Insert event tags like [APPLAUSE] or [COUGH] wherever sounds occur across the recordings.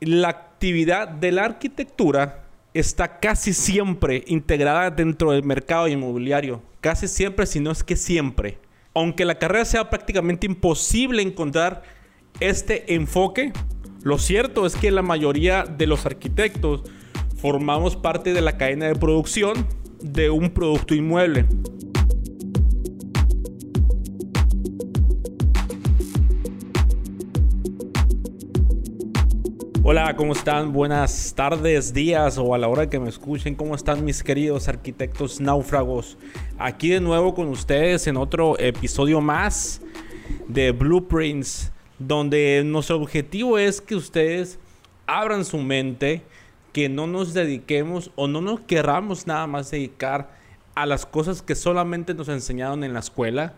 la actividad de la arquitectura está casi siempre integrada dentro del mercado inmobiliario. Casi siempre, si no es que siempre. Aunque la carrera sea prácticamente imposible encontrar este enfoque, lo cierto es que la mayoría de los arquitectos formamos parte de la cadena de producción de un producto inmueble. Hola, ¿cómo están? Buenas tardes, días o a la hora que me escuchen. ¿Cómo están mis queridos arquitectos náufragos? Aquí de nuevo con ustedes en otro episodio más de Blueprints, donde nuestro objetivo es que ustedes abran su mente, que no nos dediquemos o no nos querramos nada más dedicar a las cosas que solamente nos enseñaron en la escuela.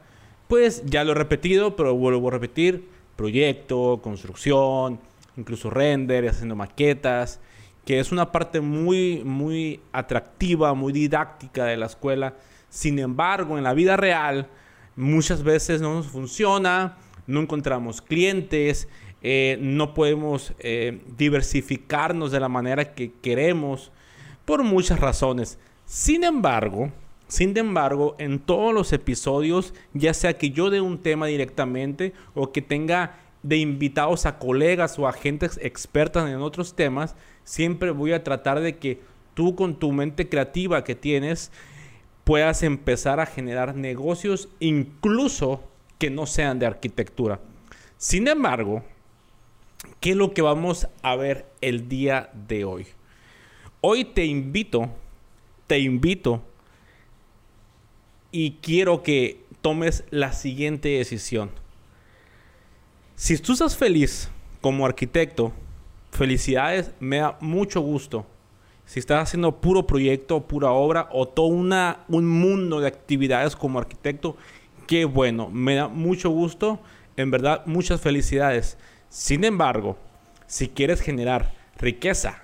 Pues ya lo he repetido, pero vuelvo a repetir, proyecto, construcción, incluso render, haciendo maquetas, que es una parte muy, muy atractiva, muy didáctica de la escuela. Sin embargo, en la vida real, muchas veces no nos funciona, no encontramos clientes, eh, no podemos eh, diversificarnos de la manera que queremos por muchas razones. Sin embargo, sin embargo, en todos los episodios, ya sea que yo dé un tema directamente o que tenga de invitados a colegas o a gente expertas en otros temas, siempre voy a tratar de que tú con tu mente creativa que tienes puedas empezar a generar negocios incluso que no sean de arquitectura. Sin embargo, ¿qué es lo que vamos a ver el día de hoy? Hoy te invito, te invito y quiero que tomes la siguiente decisión si tú estás feliz como arquitecto, felicidades, me da mucho gusto. Si estás haciendo puro proyecto, pura obra o todo una, un mundo de actividades como arquitecto, qué bueno, me da mucho gusto, en verdad muchas felicidades. Sin embargo, si quieres generar riqueza,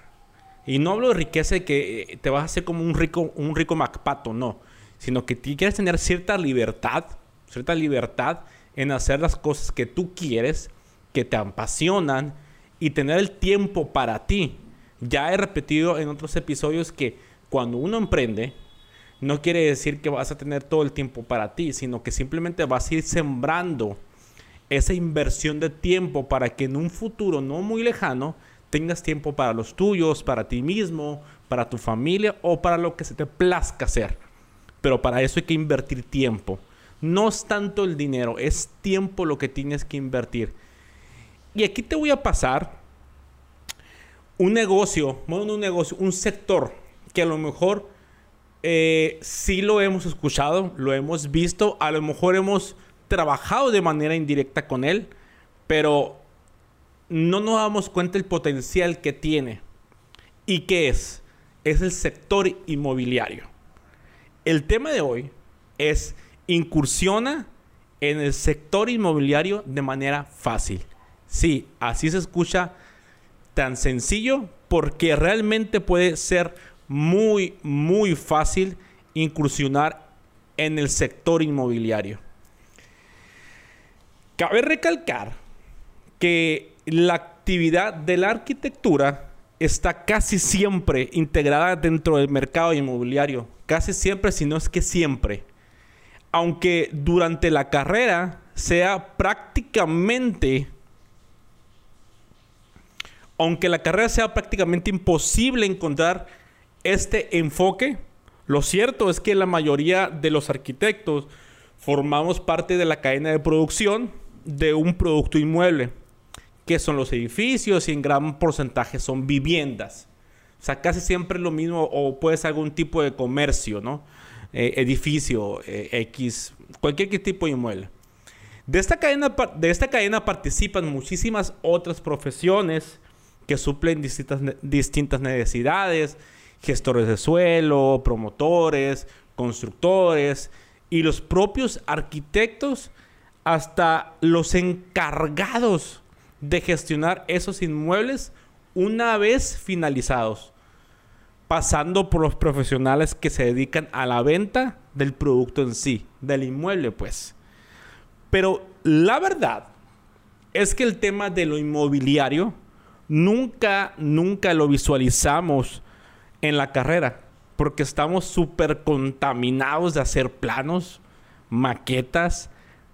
y no hablo de riqueza que eh, te vas a hacer como un rico, un rico macpato, no, sino que quieres tener cierta libertad, cierta libertad en hacer las cosas que tú quieres, que te apasionan y tener el tiempo para ti. Ya he repetido en otros episodios que cuando uno emprende, no quiere decir que vas a tener todo el tiempo para ti, sino que simplemente vas a ir sembrando esa inversión de tiempo para que en un futuro no muy lejano tengas tiempo para los tuyos, para ti mismo, para tu familia o para lo que se te plazca hacer. Pero para eso hay que invertir tiempo. No es tanto el dinero, es tiempo lo que tienes que invertir. Y aquí te voy a pasar un negocio, un negocio, un sector que a lo mejor eh, sí lo hemos escuchado, lo hemos visto, a lo mejor hemos trabajado de manera indirecta con él, pero no nos damos cuenta el potencial que tiene. ¿Y qué es? Es el sector inmobiliario. El tema de hoy es incursiona en el sector inmobiliario de manera fácil. Sí, así se escucha tan sencillo porque realmente puede ser muy, muy fácil incursionar en el sector inmobiliario. Cabe recalcar que la actividad de la arquitectura está casi siempre integrada dentro del mercado inmobiliario. Casi siempre, si no es que siempre aunque durante la carrera sea prácticamente, aunque la carrera sea prácticamente imposible encontrar este enfoque, lo cierto es que la mayoría de los arquitectos formamos parte de la cadena de producción de un producto inmueble, que son los edificios y en gran porcentaje son viviendas. O sea, casi siempre lo mismo o puede ser algún tipo de comercio, ¿no? Eh, edificio eh, X, cualquier tipo de inmueble. De esta, cadena, de esta cadena participan muchísimas otras profesiones que suplen distintas, distintas necesidades, gestores de suelo, promotores, constructores y los propios arquitectos hasta los encargados de gestionar esos inmuebles una vez finalizados pasando por los profesionales que se dedican a la venta del producto en sí, del inmueble, pues. Pero la verdad es que el tema de lo inmobiliario nunca, nunca lo visualizamos en la carrera. Porque estamos súper contaminados de hacer planos, maquetas,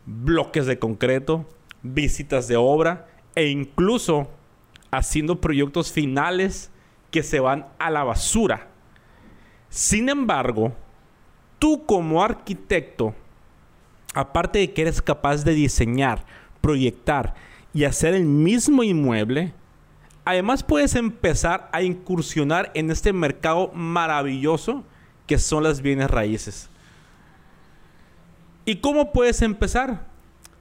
bloques de concreto, visitas de obra e incluso haciendo proyectos finales que se van a la basura. Sin embargo, tú como arquitecto, aparte de que eres capaz de diseñar, proyectar y hacer el mismo inmueble, además puedes empezar a incursionar en este mercado maravilloso que son las bienes raíces. ¿Y cómo puedes empezar?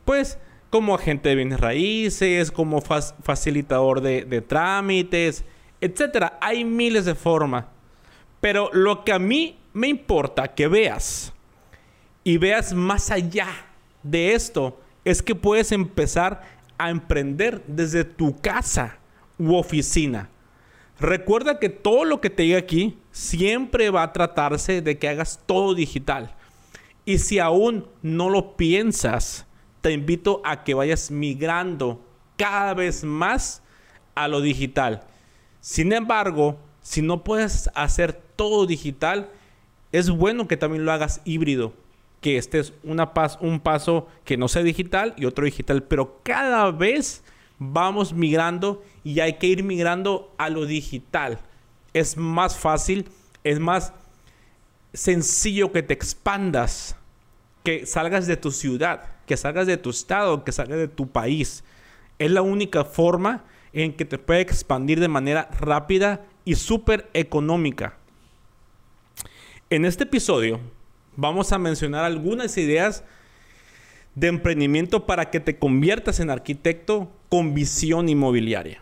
Pues como agente de bienes raíces, como facilitador de, trámites, etc. Hay miles de formas. Pero lo que a mí me importa que veas y veas más allá de esto es que puedes empezar a emprender desde tu casa u oficina. Recuerda que todo lo que te diga aquí siempre va a tratarse de que hagas todo digital. Y si aún no lo piensas, te invito a que vayas migrando cada vez más a lo digital. Sin embargo, si no puedes hacer todo digital, es bueno que también lo hagas híbrido. Que estés una un paso que no sea digital y otro digital. Pero cada vez vamos migrando y hay que ir migrando a lo digital. Es más fácil, es más sencillo que te expandas, que salgas de tu ciudad que salgas de tu estado, que salgas de tu país. Es la única forma en que te puede expandir de manera rápida y súper económica. En este episodio vamos a mencionar algunas ideas de emprendimiento para que te conviertas en arquitecto con visión inmobiliaria.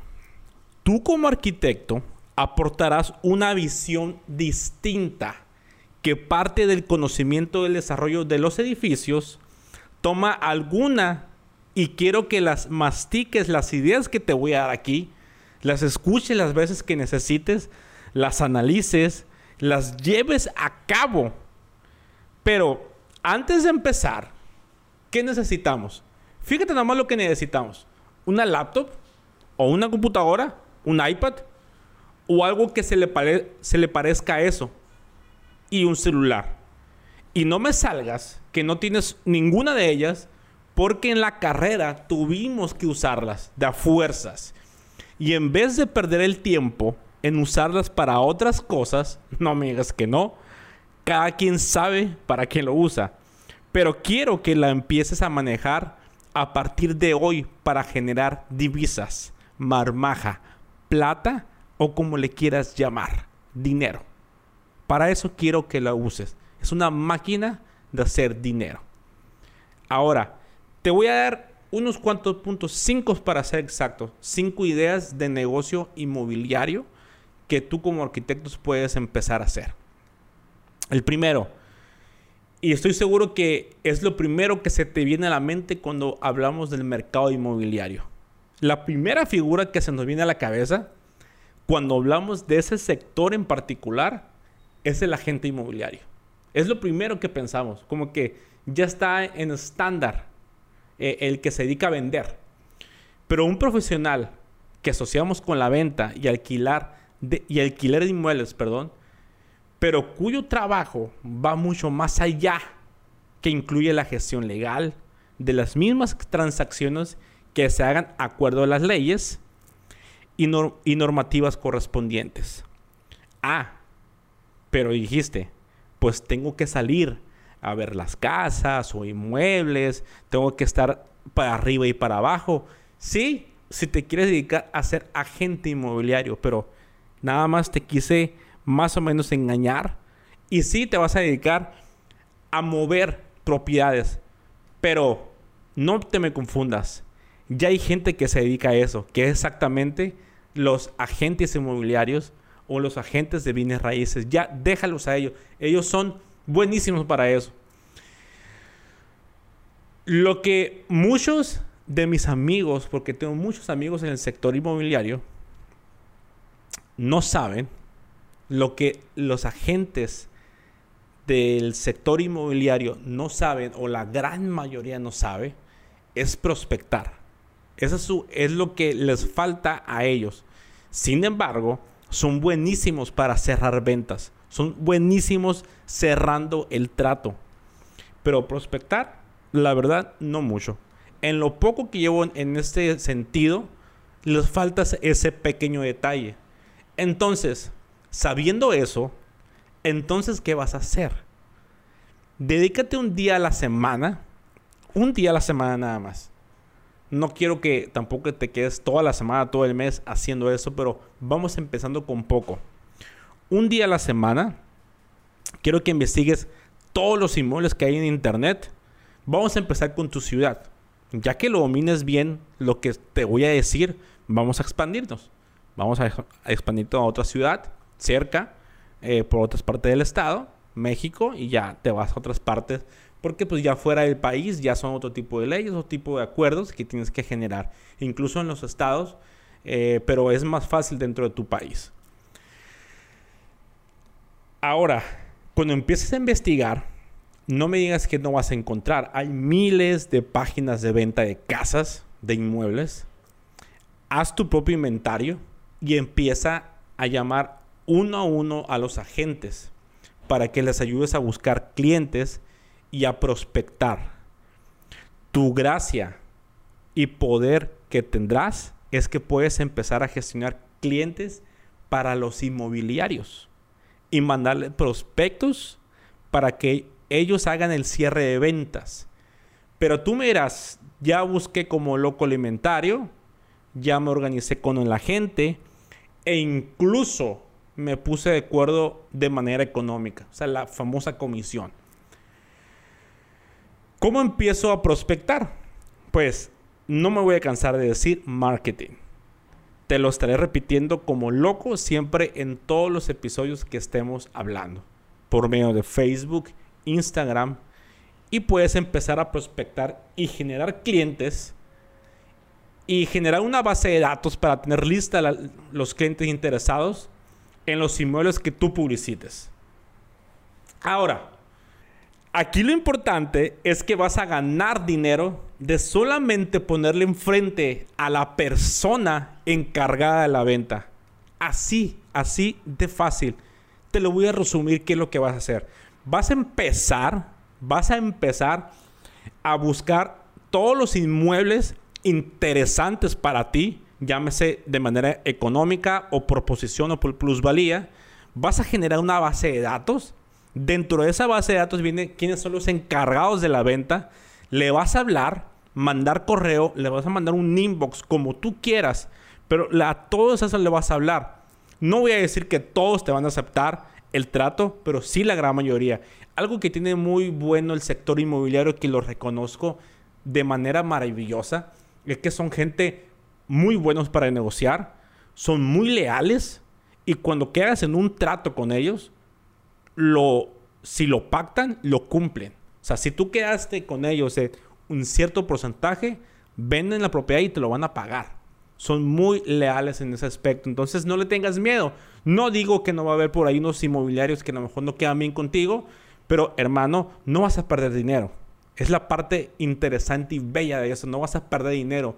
Tú como arquitecto aportarás una visión distinta que parte del conocimiento del desarrollo de los edificios, toma alguna y quiero que las mastiques, las ideas que te voy a dar aquí, las escuches las veces que necesites, las analices, las lleves a cabo. Pero antes de empezar, ¿qué necesitamos? Fíjate nada más lo que necesitamos. Una laptop o una computadora, un iPad o algo que se le, se le parezca a eso. Y un celular. Y no me salgas que no tienes ninguna de ellas porque en la carrera tuvimos que usarlas de fuerzas. Y en vez de perder el tiempo en usarlas para otras cosas, no me digas que no. Cada quien sabe para qué lo usa. Pero quiero que la empieces a manejar a partir de hoy para generar divisas, marmaja, plata o como le quieras llamar, dinero. Para eso quiero que la uses. Es una máquina de hacer dinero. Ahora, te voy a dar unos cuantos puntos, cinco para ser exacto, cinco ideas de negocio inmobiliario que tú como arquitectos puedes empezar a hacer. El primero, y estoy seguro que es lo primero que se te viene a la mente cuando hablamos del mercado inmobiliario. La primera figura que se nos viene a la cabeza cuando hablamos de ese sector en particular es el agente inmobiliario. Es lo primero que pensamos, como que ya está en estándar eh, el que se dedica a vender. Pero un profesional que asociamos con la venta y alquilar de, y alquiler de inmuebles, perdón, pero cuyo trabajo va mucho más allá, que incluye la gestión legal de las mismas transacciones que se hagan acuerdo a las leyes y, y normativas correspondientes. Ah, pero dijiste, pues tengo que salir a ver las casas o inmuebles, tengo que estar para arriba y para abajo. Sí, si te quieres dedicar a ser agente inmobiliario, pero nada más te quise más o menos engañar. Y sí te vas a dedicar a mover propiedades, pero no te me confundas. Ya hay gente que se dedica a eso, que es exactamente los agentes inmobiliarios o los agentes de bienes raíces. Ya déjalos a ellos. Ellos son buenísimos para eso. Lo que muchos de mis amigos, porque tengo muchos amigos en el sector inmobiliario, no saben lo que los agentes del sector inmobiliario no saben, o la gran mayoría no sabe, es prospectar. Eso es, es lo que les falta a ellos. Sin embargo, son buenísimos para cerrar ventas. Son buenísimos cerrando el trato. Pero prospectar, la verdad, no mucho. En lo poco que llevo en este sentido, les falta ese pequeño detalle. Entonces, sabiendo eso, entonces, ¿qué vas a hacer? Dedícate un día a la semana, un día a la semana nada más. No quiero que tampoco te quedes toda la semana, todo el mes haciendo eso, pero vamos empezando con poco. Un día a la semana, quiero que investigues todos los inmuebles que hay en internet. Vamos a empezar con tu ciudad. Ya que lo domines bien, lo que te voy a decir, vamos a expandirnos. Vamos a, expandirte a otra ciudad cerca, eh, por otras partes del estado, México, y ya te vas a otras partes, porque pues ya fuera del país ya son otro tipo de leyes, otro tipo de acuerdos que tienes que generar, incluso en los estados, eh, pero es más fácil dentro de tu país. Ahora, cuando empieces a investigar, no me digas que no vas a encontrar. Hay miles de páginas de venta de casas, de inmuebles. Haz tu propio inventario y empieza a llamar uno a uno a los agentes para que les ayudes a buscar clientes y a prospectar. Tu gracia y poder que tendrás es que puedes empezar a gestionar clientes para los inmobiliarios y mandarle prospectos para que ellos hagan el cierre de ventas. Pero tú me ya busqué como loco alimentario, ya me organicé con el agente, e incluso me puse de acuerdo de manera económica, o sea, la famosa comisión. ¿Cómo empiezo a prospectar? Pues no me voy a cansar de decir marketing. Te lo estaré repitiendo como loco siempre en todos los episodios que estemos hablando. Por medio de Facebook, Instagram. Y puedes empezar a prospectar y generar clientes y generar una base de datos para tener lista los clientes interesados en los inmuebles que tú publicites. Ahora, aquí lo importante es que vas a ganar dinero de solamente ponerle enfrente a la persona encargada de la venta. Así, así de fácil. Te lo voy a resumir qué es lo que vas a hacer. Vas a empezar, vas a empezar a buscar todos los inmuebles interesantes para ti, llámese de manera económica o por posición o por plusvalía, vas a generar una base de datos. Dentro de esa base de datos viene quiénes son los encargados de la venta. Le vas a hablar, mandar correo, le vas a mandar un inbox como tú quieras, pero a todos esos le vas a hablar. No voy a decir que todos te van a aceptar el trato, pero sí la gran mayoría. Algo que tiene muy bueno el sector inmobiliario que lo reconozco de manera maravillosa es que son gente muy buenos para negociar, son muy leales y cuando quedas en un trato con ellos, lo, si lo pactan, lo cumplen. O sea, si tú quedaste con ellos en un cierto porcentaje, venden la propiedad y te lo van a pagar. Son muy leales en ese aspecto. Entonces no le tengas miedo. No digo que no va a haber por ahí unos inmobiliarios que a lo mejor no quedan bien contigo, pero hermano, no vas a perder dinero. Es la parte interesante y bella de eso. No vas a perder dinero.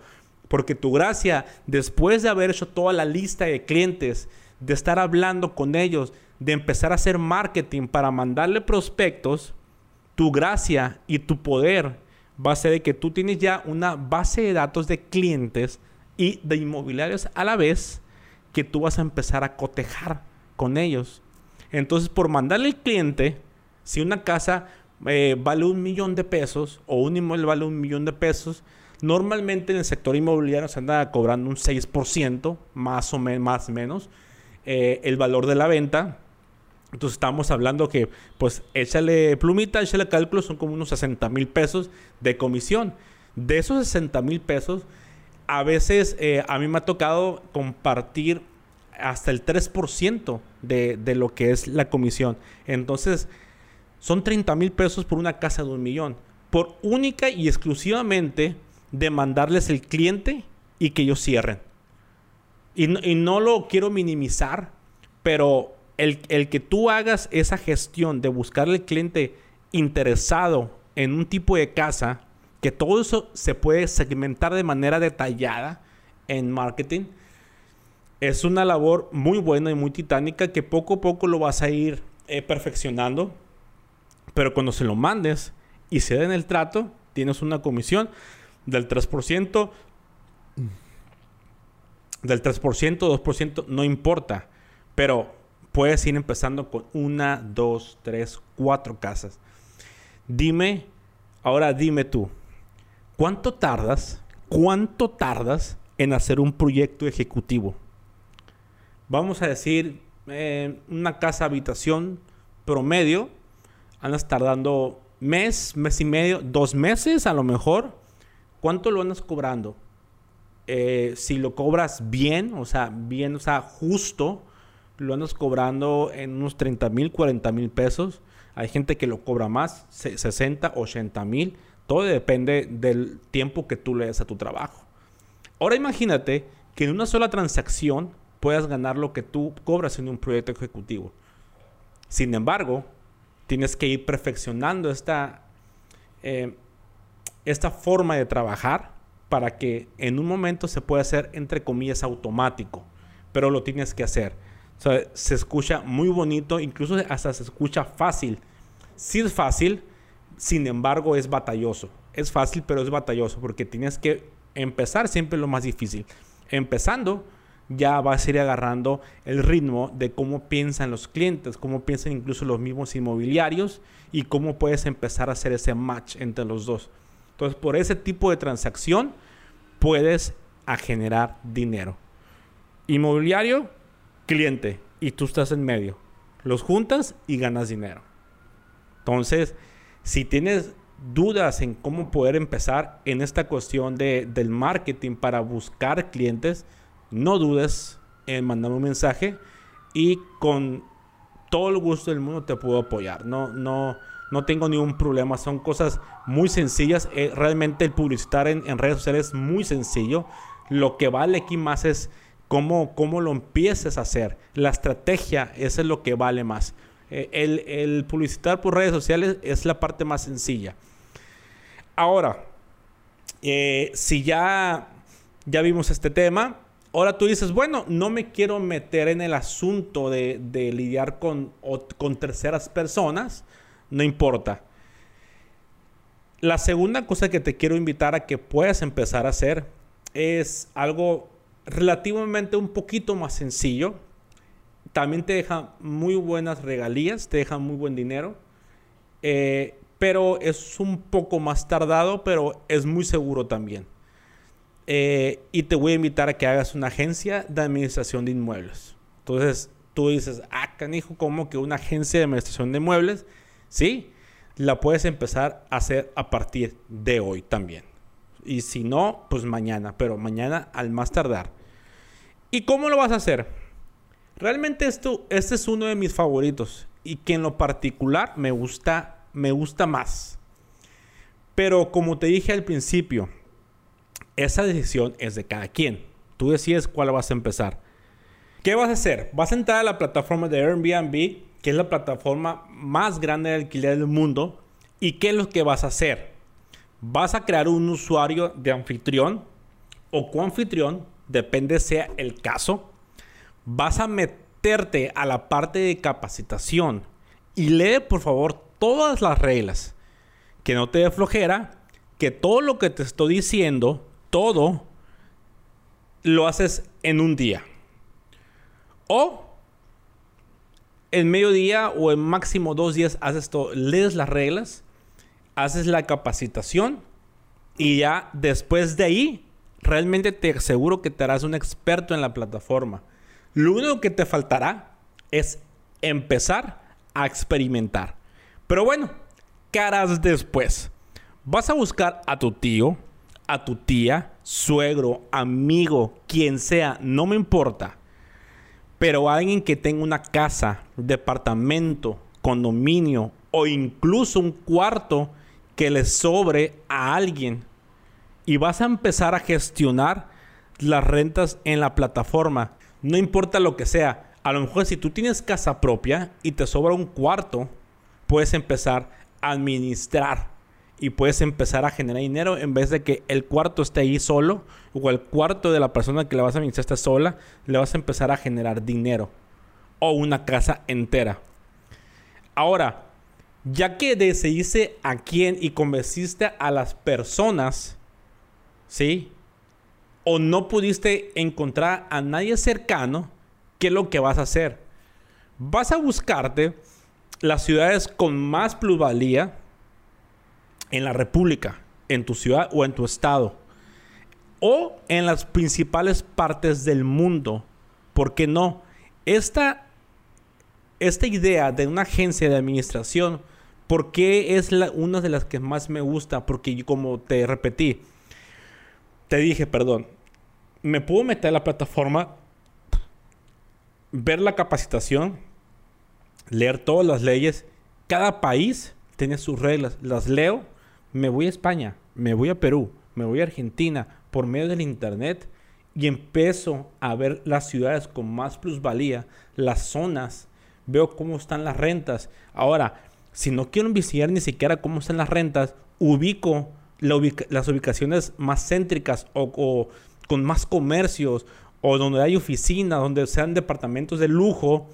Porque tu gracia, después de haber hecho toda la lista de clientes, de estar hablando con ellos, de empezar a hacer marketing para mandarle prospectos, tu gracia y tu poder va a ser de que tú tienes ya una base de datos de clientes y de inmobiliarios a la vez que tú vas a empezar a cotejar con ellos. Entonces, por mandarle al cliente, si una casa eh, vale un millón de pesos o un inmueble vale un millón de pesos, normalmente en el sector inmobiliario se anda cobrando un 6%, más o menos, eh, el valor de la venta. Entonces estamos hablando que, pues, échale plumita, échale cálculo, son como unos 60 mil pesos de comisión. De esos 60 mil pesos, a veces eh, a mí me ha tocado compartir hasta el 3% de, de lo que es la comisión. Entonces, son 30 mil pesos por una casa de un millón. Por única y exclusivamente de mandarles el cliente y que ellos cierren. Y no, lo quiero minimizar, pero el, el, que tú hagas esa gestión de buscarle al cliente interesado en un tipo de casa, que todo eso se puede segmentar de manera detallada en marketing, es una labor muy buena y muy titánica que poco a poco lo vas a ir eh, perfeccionando. Pero cuando se lo mandes y se den el trato, tienes una comisión del 3%, del 3%, 2%, no importa. Pero puedes ir empezando con una, dos, tres, cuatro casas. Dime, ahora dime tú, ¿cuánto tardas? ¿Cuánto tardas en hacer un proyecto ejecutivo? Vamos a decir, eh, una casa habitación promedio, andas tardando mes, mes y medio, dos meses a lo mejor. ¿Cuánto lo andas cobrando? Eh, si lo cobras bien, o sea, bien, o sea, justo, lo andas cobrando en unos 30 mil, 40 mil pesos. Hay gente que lo cobra más, 60, 80 mil. Todo depende del tiempo que tú le des a tu trabajo. Ahora imagínate que en una sola transacción puedas ganar lo que tú cobras en un proyecto ejecutivo. Sin embargo, tienes que ir perfeccionando esta, eh, esta forma de trabajar para que en un momento se pueda hacer, entre comillas, automático. Pero lo tienes que hacer se escucha muy bonito, incluso hasta se escucha fácil. Sí es fácil, sin embargo es batalloso. Es fácil, pero es batalloso porque tienes que empezar siempre lo más difícil. Empezando, ya vas a ir agarrando el ritmo de cómo piensan los clientes, cómo piensan incluso los mismos inmobiliarios y cómo puedes empezar a hacer ese match entre los dos. Entonces, por ese tipo de transacción puedes generar dinero. Inmobiliario, cliente y tú estás en medio. Los juntas y ganas dinero. Entonces, si tienes dudas en cómo poder empezar en esta cuestión de, del marketing para buscar clientes, no dudes en mandarme un mensaje y con todo el gusto del mundo te puedo apoyar. No, no, no tengo ningún problema. Son cosas muy sencillas. Eh, realmente el publicitar en, redes sociales es muy sencillo. Lo que vale aquí más es cómo, lo empieces a hacer. La estrategia, eso es lo que vale más. Eh, el, publicitar por redes sociales es la parte más sencilla. Ahora, eh, si ya, ya vimos este tema, ahora tú dices, bueno, no me quiero meter en el asunto de, lidiar con, con terceras personas, no importa. La segunda cosa que te quiero invitar a que puedas empezar a hacer es algo relativamente un poquito más sencillo. También te deja muy buenas regalías, te deja muy buen dinero. Eh, pero es un poco más tardado, pero es muy seguro también. Eh, y te voy a invitar a que hagas una agencia de administración de inmuebles. Entonces tú dices, ah, canijo, ¿cómo que una agencia de administración de inmuebles? Sí, la puedes empezar a hacer a partir de hoy también. Y si no, pues mañana, pero mañana al más tardar. ¿Y cómo lo vas a hacer? Realmente esto, este es uno de mis favoritos y que en lo particular me gusta, me gusta más. Pero como te dije al principio, esa decisión es de cada quien. Tú decides cuál vas a empezar. ¿Qué vas a hacer? Vas a entrar a la plataforma de Airbnb, que es la plataforma más grande de alquiler del mundo. ¿Y qué es lo que vas a hacer? vas a crear un usuario de anfitrión o coanfitrión, depende sea el caso. Vas a meterte a la parte de capacitación y lee por favor todas las reglas. Que no te dé flojera, que todo lo que te estoy diciendo, todo, lo haces en un día. O en mediodía o en máximo dos días haces todo, lees las reglas haces la capacitación y ya después de ahí, realmente te aseguro que te harás un experto en la plataforma. Lo único que te faltará es empezar a experimentar. Pero bueno, ¿qué harás después? Vas a buscar a tu tío, a tu tía, suegro, amigo, quien sea, no me importa. Pero alguien que tenga una casa, departamento, condominio o incluso un cuarto que le sobre a alguien y vas a empezar a gestionar las rentas en la plataforma. No importa lo que sea. A lo mejor si tú tienes casa propia y te sobra un cuarto, puedes empezar a administrar y puedes empezar a generar dinero en vez de que el cuarto esté ahí solo o el cuarto de la persona que le vas a administrar esté sola, le vas a empezar a generar dinero o una casa entera. Ahora, ya que decidiste a quién y convenciste a las personas, ¿sí? O no pudiste encontrar a nadie cercano, ¿qué es lo que vas a hacer? Vas a buscarte las ciudades con más plusvalía en la República, en tu ciudad o en tu estado, o en las principales partes del mundo. ¿Por qué no? Esta, esta idea de una agencia de administración, ¿por qué es una de las que más me gusta? Porque como te repetí, te dije, perdón, me puedo meter a la plataforma, ver la capacitación, leer todas las leyes. Cada país tiene sus reglas. Las leo, me voy a España, me voy a Perú, me voy a Argentina por medio del Internet y empiezo a ver las ciudades con más plusvalía, las zonas, veo cómo están las rentas. Ahora, si no quiero investigar ni siquiera cómo están las rentas, ubico las ubicaciones más céntricas o, con más comercios o donde hay oficinas, donde sean departamentos de lujo.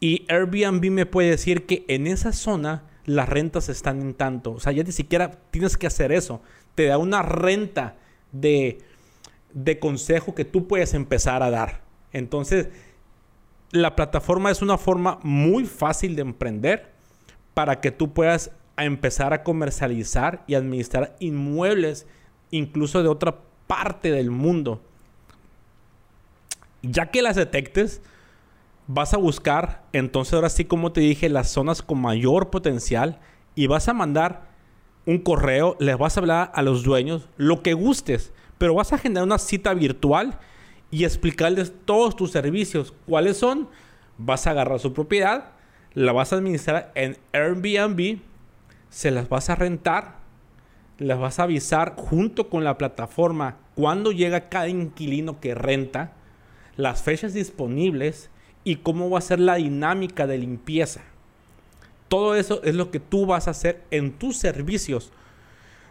Y Airbnb me puede decir que en esa zona las rentas están en tanto. O sea, ya ni siquiera tienes que hacer eso. Te da una renta de, de consejo que tú puedes empezar a dar. Entonces, la plataforma es una forma muy fácil de emprender para que tú puedas empezar a comercializar y administrar inmuebles incluso de otra parte del mundo. Ya que las detectes, vas a buscar, entonces ahora sí como te dije, las zonas con mayor potencial y vas a mandar un correo, les vas a hablar a los dueños lo que gustes, pero vas a generar una cita virtual y explicarles todos tus servicios. ¿Cuáles son? Vas a agarrar su propiedad, la vas a administrar en Airbnb, se las vas a rentar, las vas a avisar junto con la plataforma cuando llega cada inquilino que renta, las fechas disponibles y cómo va a ser la dinámica de limpieza. Todo eso es lo que tú vas a hacer en tus servicios.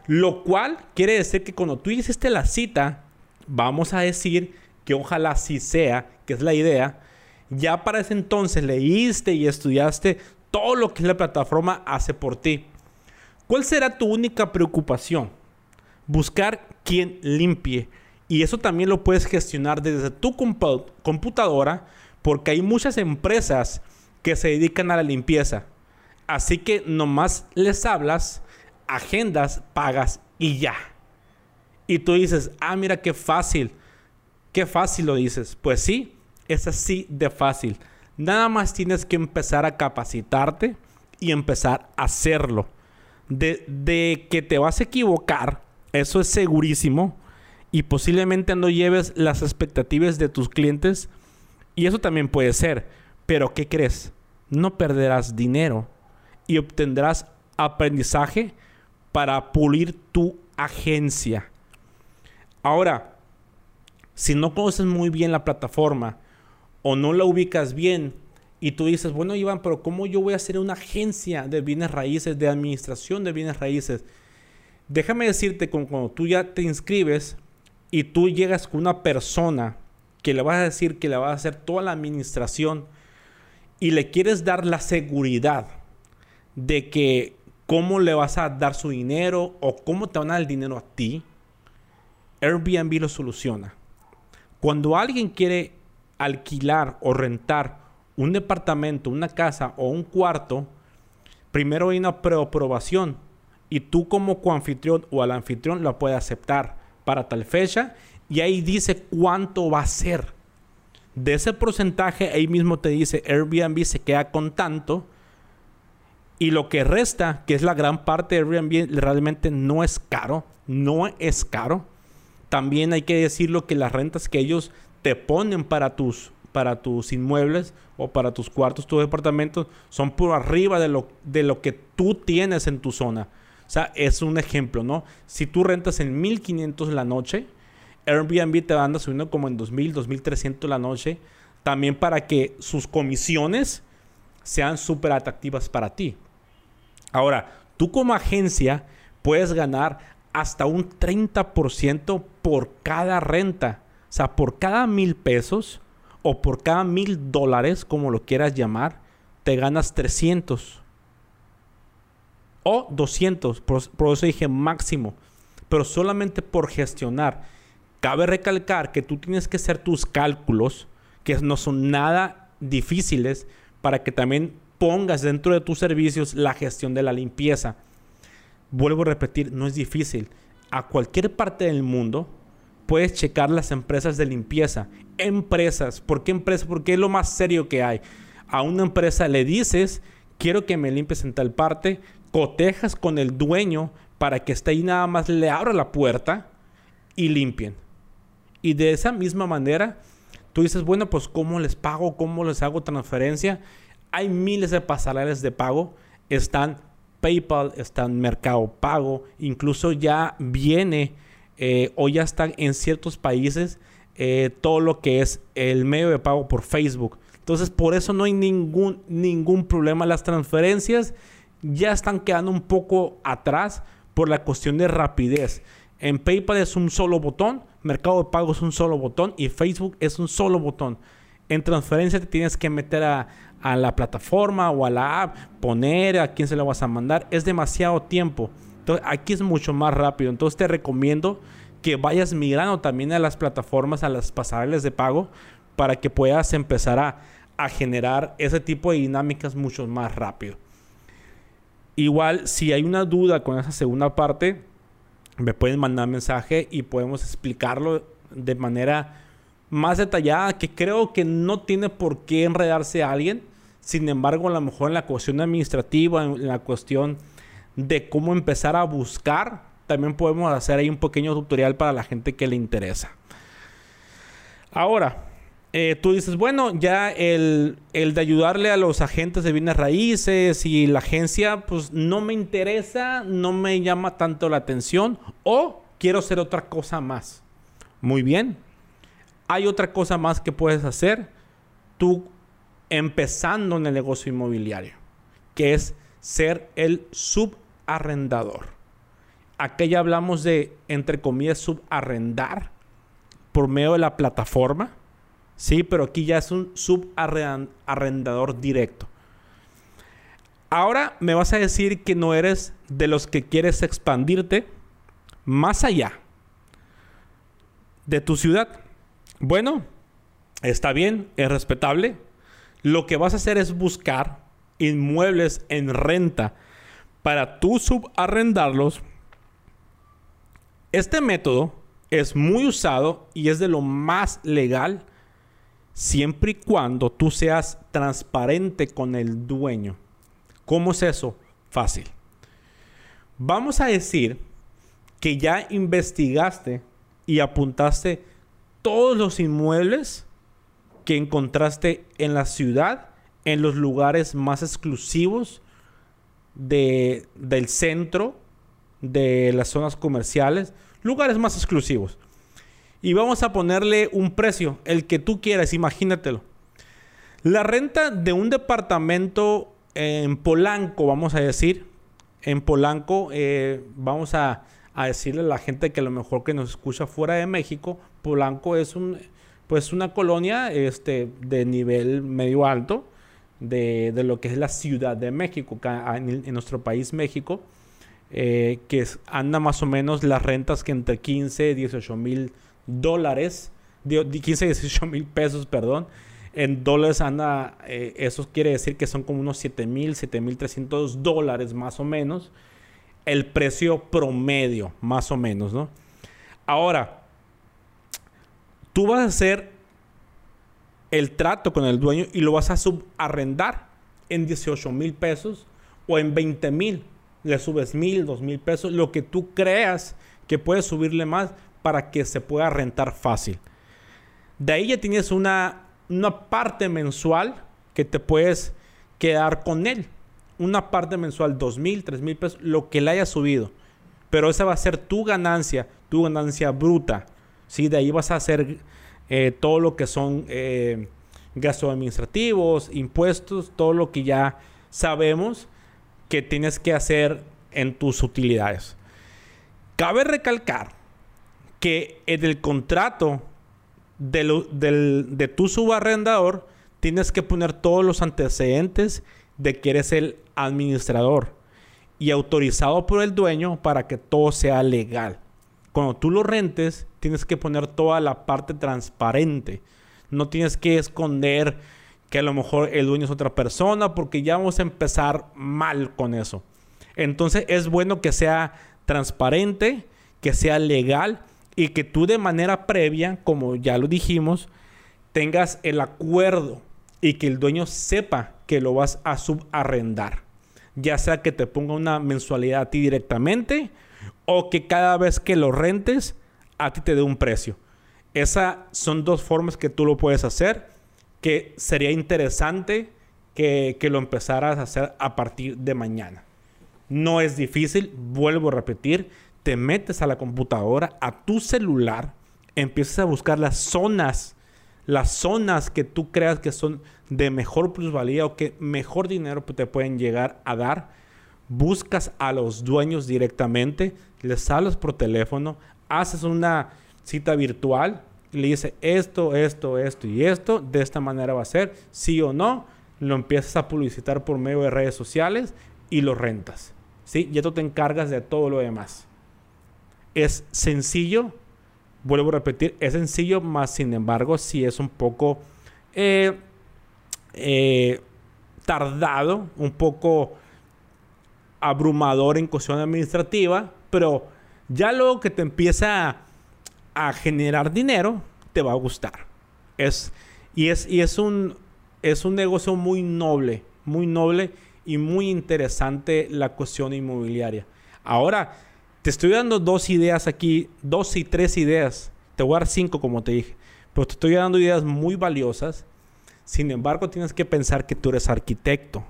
Lo cual quiere decir que cuando tú hiciste la cita, vamos a decir que ojalá sí sea, que es la idea, ya para ese entonces leíste y estudiaste todo lo que la plataforma hace por ti. ¿Cuál será tu única preocupación? Buscar quien limpie. Y eso también lo puedes gestionar desde tu computadora porque hay muchas empresas que se dedican a la limpieza. Así que nomás les hablas, agendas, pagas y ya. Y tú dices, ah, mira qué fácil. Qué fácil lo dices. Pues sí, es así de fácil. Nada más tienes que empezar a capacitarte y empezar a hacerlo. De, de que te vas a equivocar, eso es segurísimo. Y posiblemente no lleves las expectativas de tus clientes y eso también puede ser. Pero ¿qué crees? No perderás dinero y obtendrás aprendizaje para pulir tu agencia. Ahora, si no conoces muy bien la plataforma o no la ubicas bien y tú dices, bueno Iván, pero ¿cómo yo voy a hacer una agencia de bienes raíces, de administración de bienes raíces? Déjame decirte cuando tú ya te inscribes y tú llegas con una persona que le vas a decir que le vas a hacer toda la administración y le quieres dar la seguridad de que cómo le vas a dar su dinero o cómo te van a dar el dinero a ti, Airbnb lo soluciona. Cuando alguien quiere alquilar o rentar un departamento, una casa o un cuarto, primero hay una preaprobación y tú como coanfitrión o al anfitrión lo puede aceptar para tal fecha y ahí dice cuánto va a ser. De ese porcentaje, ahí mismo te dice Airbnb se queda con tanto. Y lo que resta, que es la gran parte de Airbnb, realmente no es caro. No es caro. También hay que decirlo que las rentas que ellos te ponen para tus, para tus inmuebles o para tus cuartos, tus departamentos, son por arriba de lo, de lo que tú tienes en tu zona. O sea, es un ejemplo, ¿no? Si tú rentas en 1500 la noche, Airbnb te anda subiendo como en 2.000, 2.300 la noche, también para que sus comisiones sean súper atractivas para ti. Ahora, tú como agencia puedes ganar hasta un 30% por cada renta. O sea, por cada mil pesos o por cada mil dólares, como lo quieras llamar, te ganas 300 o 200. Por, por eso dije máximo. Pero solamente por gestionar. Cabe recalcar que tú tienes que hacer tus cálculos, que no son nada difíciles, para que también pongas dentro de tus servicios la gestión de la limpieza. Vuelvo a repetir, no es difícil. A cualquier parte del mundo puedes checar las empresas de limpieza. Empresas. ¿Por qué empresas? Porque es lo más serio que hay. A una empresa le dices, quiero que me limpies en tal parte, cotejas con el dueño para que esté ahí nada más le abra la puerta y limpien. Y de esa misma manera, tú dices, bueno, pues ¿cómo les pago? ¿Cómo les hago transferencia? Hay miles de pasarelas de pago. Están PayPal, están Mercado Pago. Incluso ya viene eh, o ya están en ciertos países eh, todo lo que es el medio de pago por Facebook. Entonces, por eso no hay ningún, ningún problema. Las transferencias ya están quedando un poco atrás por la cuestión de rapidez. En PayPal es un solo botón, Mercado de Pago es un solo botón y Facebook es un solo botón. En transferencia te tienes que meter a, la plataforma o a la app, poner a quién se lo vas a mandar. Es demasiado tiempo. Entonces aquí es mucho más rápido. Entonces te recomiendo que vayas migrando también a las plataformas, a las pasarelas de pago, para que puedas empezar a, a generar ese tipo de dinámicas mucho más rápido. Igual, si hay una duda con esa segunda parte, me pueden mandar mensaje y podemos explicarlo de manera más detallada, que creo que no tiene por qué enredarse a alguien. Sin embargo, a lo mejor en la cuestión administrativa, en la cuestión de cómo empezar a buscar, también podemos hacer ahí un pequeño tutorial para la gente que le interesa. Ahora, eh, tú dices, bueno, ya el, de ayudarle a los agentes de bienes raíces y la agencia, pues no me interesa, no me llama tanto la atención o quiero hacer otra cosa más. Muy bien. Hay otra cosa más que puedes hacer tú empezando en el negocio inmobiliario, que es ser el subarrendador. Aquí ya hablamos de, entre comillas, subarrendar por medio de la plataforma Sí, pero aquí ya es un subarrendador directo. Ahora me vas a decir que no eres de los que quieres expandirte más allá de tu ciudad. Bueno, está bien, es respetable. Lo que vas a hacer es buscar inmuebles en renta para tú subarrendarlos. Este método es muy usado y es de lo más legal siempre y cuando tú seas transparente con el dueño. ¿Cómo es eso? Fácil. Vamos a decir que ya investigaste y apuntaste todos los inmuebles que encontraste en la ciudad, en los lugares más exclusivos de, del centro, de las zonas comerciales, lugares más exclusivos y vamos a ponerle un precio, el que tú quieras, imagínatelo. La renta de un departamento en Polanco, vamos a decir, en Polanco, eh, vamos a, decirle a la gente que a lo mejor que nos escucha fuera de México, Polanco es un, pues una colonia este, de nivel medio alto de, lo que es la Ciudad de México, en, en nuestro país México, eh, que anda más o menos las rentas que entre 15 y 18 mil dólares, 15, 18 mil pesos, perdón. En dólares anda, eh, eso quiere decir que son como unos 7 mil, 7 mil 300 dólares más o menos. El precio promedio, más o menos, ¿no? Ahora, tú vas a hacer el trato con el dueño y lo vas a subarrendar en 18 mil pesos o en 20 mil. Le subes mil, dos mil pesos, lo que tú creas que puedes subirle más, para que se pueda rentar fácil. De ahí ya tienes una, una parte mensual que te puedes quedar con él. Una parte mensual, dos mil, tres mil pesos, lo que le haya subido. Pero esa va a ser tu ganancia, tu ganancia bruta. ¿sí? De ahí vas a hacer eh, todo lo que son eh, gastos administrativos, impuestos, todo lo que ya sabemos que tienes que hacer en tus utilidades. Cabe recalcar que en el contrato de tu subarrendador tienes que poner todos los antecedentes de que eres el administrador y autorizado por el dueño para que todo sea legal. Cuando tú lo rentes, tienes que poner toda la parte transparente. No tienes que esconder que a lo mejor el dueño es otra persona porque ya vamos a empezar mal con eso. Entonces es bueno que sea transparente, que sea legal y que tú de manera previa, como ya lo dijimos, tengas el acuerdo y que el dueño sepa que lo vas a subarrendar. Ya sea que te ponga una mensualidad a ti directamente o que cada vez que lo rentes a ti te dé un precio. Esas son dos formas que tú lo puedes hacer que sería interesante que, que, lo empezaras a hacer a partir de mañana. No es difícil, vuelvo a repetir, te metes a la computadora, a tu celular, empiezas a buscar las zonas, las zonas que tú creas que son de mejor plusvalía o que mejor dinero te pueden llegar a dar. Buscas a los dueños directamente, les hablas por teléfono, haces una cita virtual le dice esto, esto, esto y esto, de esta manera va a ser, sí o no, lo empiezas a publicitar por medio de redes sociales y lo rentas. ¿sí? Y tú te encargas de todo lo demás. Es sencillo, vuelvo a repetir, es sencillo, más sin embargo, sí es un poco eh, eh, tardado, un poco abrumador en cuestión administrativa, pero ya luego que te empieza a generar dinero, te va a gustar. Es, y es, y es, un, es un negocio muy noble, muy noble y muy interesante la cuestión inmobiliaria. Ahora, te estoy dando dos ideas aquí, dos y tres ideas. Te voy a dar cinco, como te dije. Pero te estoy dando ideas muy valiosas. Sin embargo, tienes que pensar que tú eres arquitecto.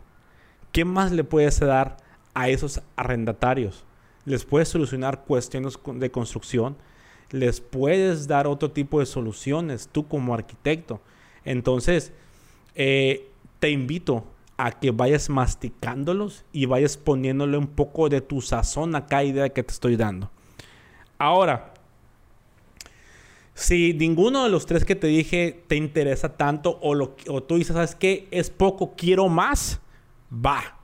¿Qué más le puedes dar a esos arrendatarios? Les puedes solucionar cuestiones de construcción les puedes dar otro tipo de soluciones tú como arquitecto. Entonces, eh, te invito a que vayas masticándolos y vayas poniéndole un poco de tu sazón a cada idea que te estoy dando. Ahora, si ninguno de los tres que te dije te interesa tanto o, lo, o tú dices, ¿sabes qué? Es poco, quiero más, va.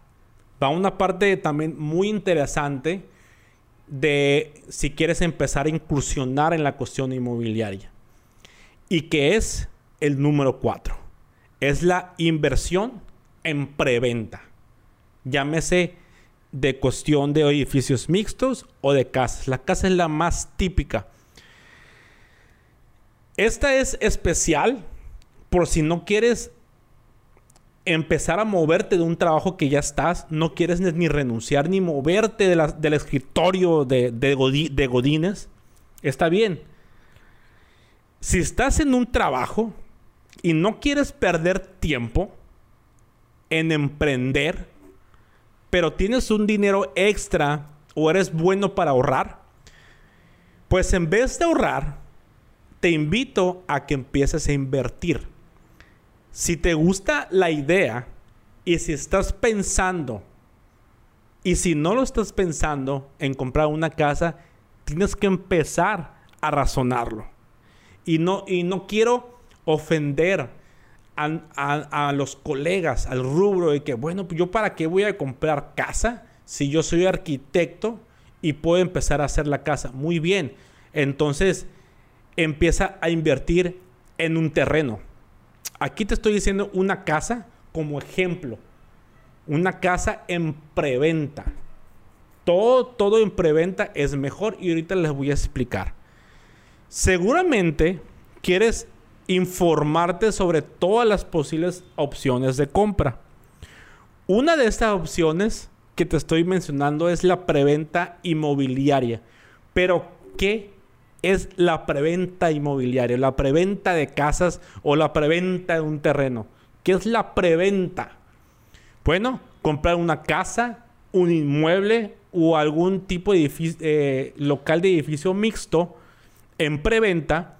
Va una parte también muy interesante de si quieres empezar a incursionar en la cuestión inmobiliaria. Y que es el número cuatro. Es la inversión en preventa. Llámese de cuestión de edificios mixtos o de casas. La casa es la más típica. Esta es especial por si no quieres empezar a moverte de un trabajo que ya estás, no quieres ni renunciar ni moverte del escritorio de, de, Godines, está bien. Si estás en un trabajo y no quieres perder tiempo en emprender, pero tienes un dinero extra o eres bueno para ahorrar, pues en vez de ahorrar, te invito a que empieces a invertir. Si te gusta la idea y si estás pensando, y si no lo estás pensando en comprar una casa, tienes que empezar a razonarlo. Y no, y no quiero ofender a, los colegas, al rubro de que, bueno, pues yo para qué voy a comprar casa si yo soy arquitecto y puedo empezar a hacer la casa. Muy bien. Entonces, empieza a invertir en un terreno Aquí te estoy diciendo una casa como ejemplo. Una casa en preventa. Todo, todo en preventa es mejor y ahorita les voy a explicar. Seguramente quieres informarte sobre todas las posibles opciones de compra. Una de estas opciones que te estoy mencionando es la preventa inmobiliaria. Pero, ¿qué es la preventa inmobiliaria, la preventa de casas o la preventa de un terreno. ¿Qué es la preventa? Bueno, comprar una casa, un inmueble o algún tipo de eh, local de edificio mixto en preventa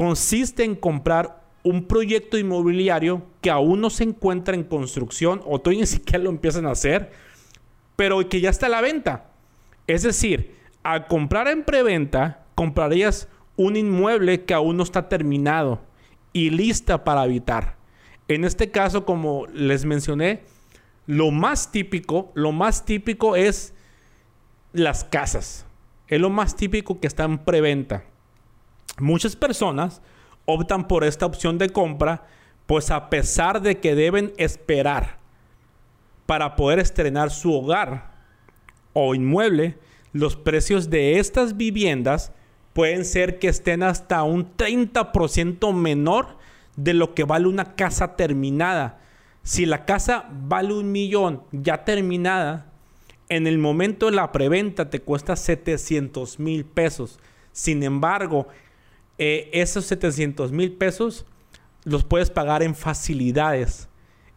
consiste en comprar un proyecto inmobiliario que aún no se encuentra en construcción o todavía ni siquiera lo empiezan a hacer, pero que ya está a la venta. Es decir, al comprar en preventa, comprarías un inmueble que aún no está terminado y lista para habitar. En este caso, como les mencioné, lo más típico, lo más típico es las casas. Es lo más típico que está en preventa. Muchas personas optan por esta opción de compra, pues a pesar de que deben esperar para poder estrenar su hogar o inmueble, los precios de estas viviendas pueden ser que estén hasta un 30% menor de lo que vale una casa terminada. Si la casa vale un millón ya terminada, en el momento de la preventa te cuesta 700 mil pesos. Sin embargo, eh, esos 700 mil pesos los puedes pagar en facilidades.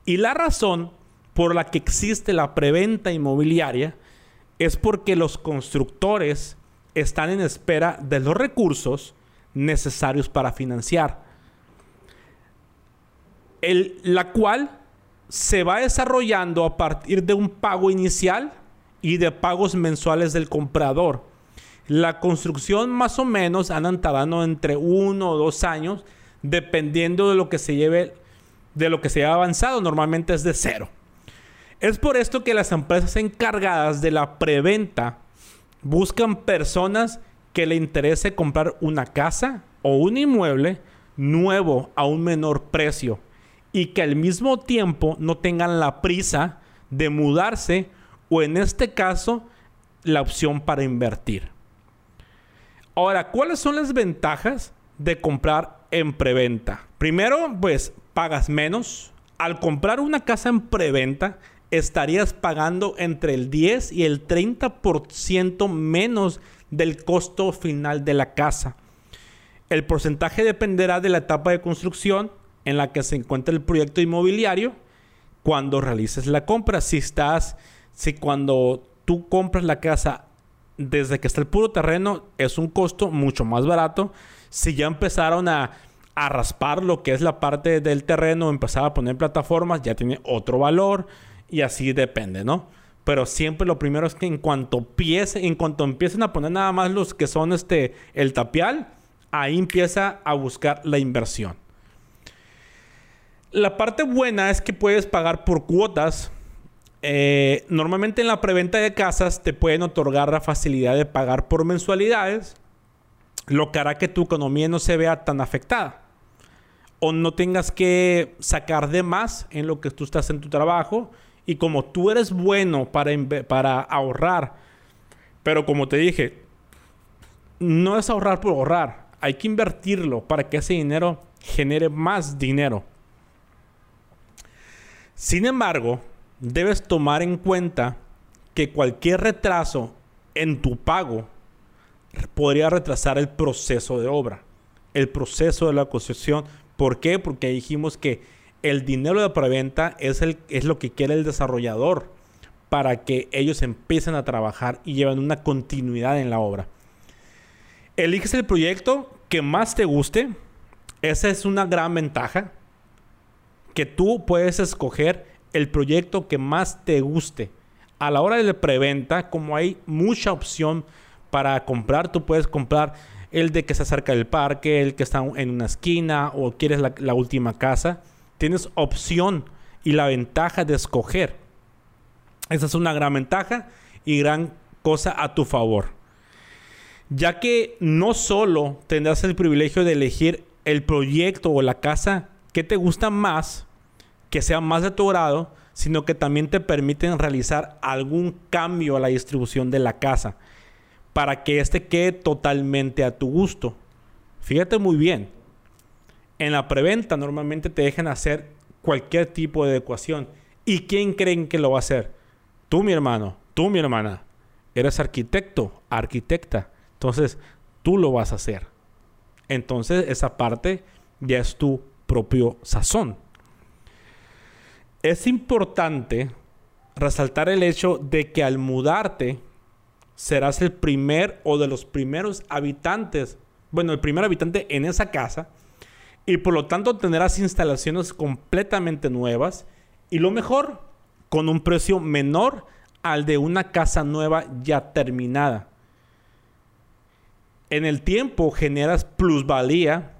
Y la razón por la que existe la preventa inmobiliaria es porque los constructores están en espera de los recursos necesarios para financiar. El, la cual se va desarrollando a partir de un pago inicial y de pagos mensuales del comprador. La construcción más o menos andan tardando entre uno o dos años, dependiendo de lo que se lleve, de lo que se avanzado. Normalmente es de cero. Es por esto que las empresas encargadas de la preventa buscan personas que le interese comprar una casa o un inmueble nuevo a un menor precio y que al mismo tiempo no tengan la prisa de mudarse o en este caso la opción para invertir. Ahora, ¿cuáles son las ventajas de comprar en preventa? Primero, pues pagas menos. Al comprar una casa en preventa, estarías pagando entre el 10 y el 30% menos del costo final de la casa. El porcentaje dependerá de la etapa de construcción en la que se encuentra el proyecto inmobiliario cuando realices la compra. Si estás, si cuando tú compras la casa desde que está el puro terreno es un costo mucho más barato. Si ya empezaron a, raspar lo que es la parte del terreno, empezar a poner plataformas, ya tiene otro valor y así depende, ¿no? Pero siempre lo primero es que en cuanto empiece, en cuanto empiecen a poner nada más los que son este el tapial, ahí empieza a buscar la inversión. La parte buena es que puedes pagar por cuotas. Eh, normalmente en la preventa de casas te pueden otorgar la facilidad de pagar por mensualidades, lo que hará que tu economía no se vea tan afectada o no tengas que sacar de más en lo que tú estás en tu trabajo y como tú eres bueno para, para ahorrar, pero como te dije, no es ahorrar por ahorrar, hay que invertirlo para que ese dinero genere más dinero. Sin embargo, debes tomar en cuenta que cualquier retraso en tu pago podría retrasar el proceso de obra, el proceso de la construcción. ¿Por qué? Porque dijimos que el dinero de preventa es, el, es lo que quiere el desarrollador para que ellos empiecen a trabajar y lleven una continuidad en la obra. Eliges el proyecto que más te guste. Esa es una gran ventaja. Que tú puedes escoger el proyecto que más te guste. A la hora de la preventa, como hay mucha opción para comprar, tú puedes comprar el de que se acerca del parque, el que está en una esquina o quieres la, la última casa tienes opción y la ventaja de escoger. Esa es una gran ventaja y gran cosa a tu favor. Ya que no solo tendrás el privilegio de elegir el proyecto o la casa que te gusta más, que sea más de tu grado, sino que también te permiten realizar algún cambio a la distribución de la casa para que éste quede totalmente a tu gusto. Fíjate muy bien, en la preventa normalmente te dejan hacer cualquier tipo de adecuación. ¿Y quién creen que lo va a hacer? Tú, mi hermano, tú, mi hermana. Eres arquitecto, arquitecta. Entonces, tú lo vas a hacer. Entonces, esa parte ya es tu propio sazón. Es importante resaltar el hecho de que al mudarte serás el primer o de los primeros habitantes, bueno, el primer habitante en esa casa y por lo tanto tendrás instalaciones completamente nuevas y lo mejor, con un precio menor al de una casa nueva ya terminada. en el tiempo generas plusvalía.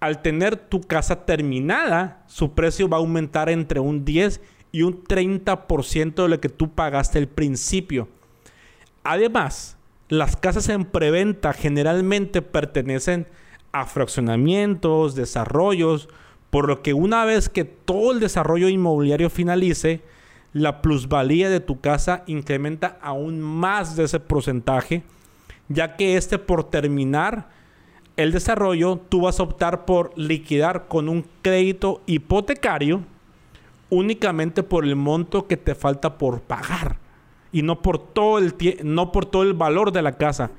Al tener tu casa terminada, su precio va a aumentar entre un 10 y un 30% de lo que tú pagaste al principio. Además, las casas en preventa generalmente pertenecen a fraccionamientos, desarrollos, por lo que una vez que todo el desarrollo inmobiliario finalice, la plusvalía de tu casa incrementa aún más de ese porcentaje, ya que este por terminar el desarrollo, tú vas a optar por liquidar con un crédito hipotecario únicamente por el monto que te falta por pagar y no por todo el, no por todo el valor de la casa.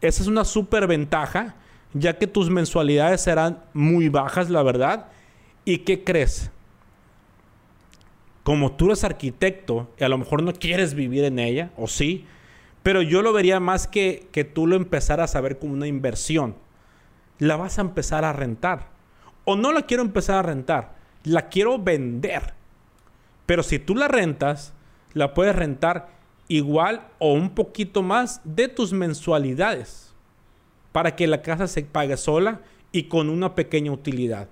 Esa es una súper ventaja, ya que tus mensualidades serán muy bajas, la verdad. ¿Y qué crees? Como tú eres arquitecto y a lo mejor no quieres vivir en ella, o sí, pero yo lo vería más que, que tú lo empezaras a ver como una inversión. La vas a empezar a rentar. O no la quiero empezar a rentar, la quiero vender. Pero si tú la rentas, la puedes rentar igual o un poquito más de tus mensualidades para que la casa se pague sola y con una pequeña utilidad.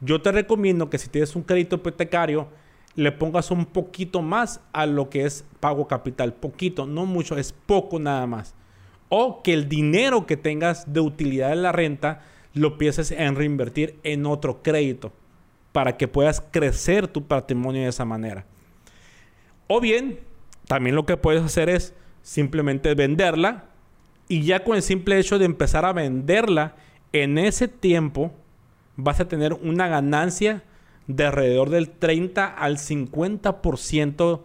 Yo te recomiendo que si tienes un crédito hipotecario, le pongas un poquito más a lo que es pago capital. Poquito, no mucho, es poco nada más. O que el dinero que tengas de utilidad en la renta lo empieces en reinvertir en otro crédito para que puedas crecer tu patrimonio de esa manera. O bien, también lo que puedes hacer es simplemente venderla y ya con el simple hecho de empezar a venderla, en ese tiempo vas a tener una ganancia de alrededor del 30 al 50%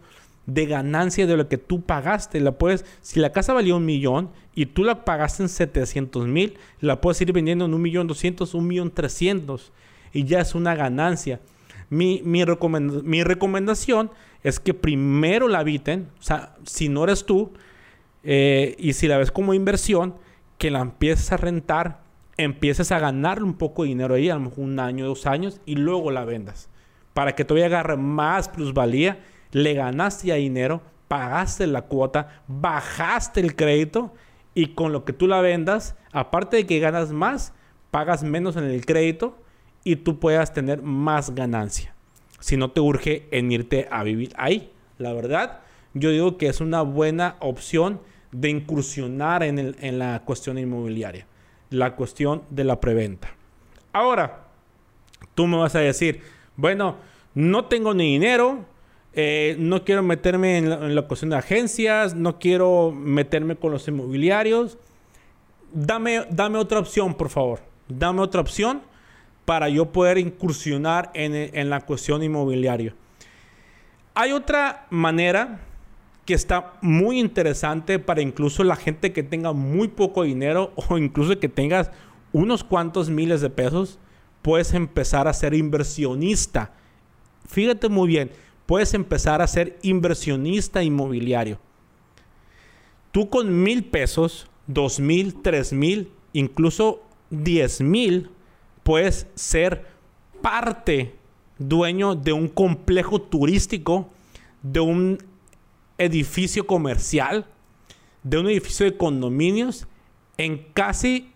de ganancia de lo que tú pagaste. La puedes, si la casa valía un millón y tú la pagaste en 700 mil, la puedes ir vendiendo en un millón doscientos, un millón trescientos y ya es una ganancia. Mi, mi, recomendación es que primero la habiten, o sea, si no eres tú, eh, y si la ves como inversión, que la empieces a rentar, empieces a ganar un poco de dinero ahí, a lo mejor un año, dos años, y luego la vendas. Para que todavía agarre más plusvalía, le ganaste dinero, pagaste la cuota, bajaste el crédito, y con lo que tú la vendas, aparte de que ganas más, pagas menos en el crédito y tú puedas tener más ganancia. Si no te urge en irte a vivir ahí. La verdad, yo digo que es una buena opción de incursionar en, la cuestión inmobiliaria. La cuestión de la preventa. Ahora, tú me vas a decir, bueno, no tengo ni dinero, eh, no quiero meterme en la, cuestión de agencias, no quiero meterme con los inmobiliarios. Dame, dame otra opción, por favor. Dame otra opción para yo poder incursionar en, la cuestión inmobiliaria. Hay otra manera que está muy interesante para incluso la gente que tenga muy poco dinero [LAUGHS] o incluso que tengas unos cuantos miles de pesos, puedes empezar a ser inversionista. Fíjate muy bien, puedes empezar a ser inversionista inmobiliario. Tú con mil pesos, dos mil, tres mil, incluso diez mil, puedes ser parte, dueño de un complejo turístico, de un edificio comercial, de un edificio de condominios en casi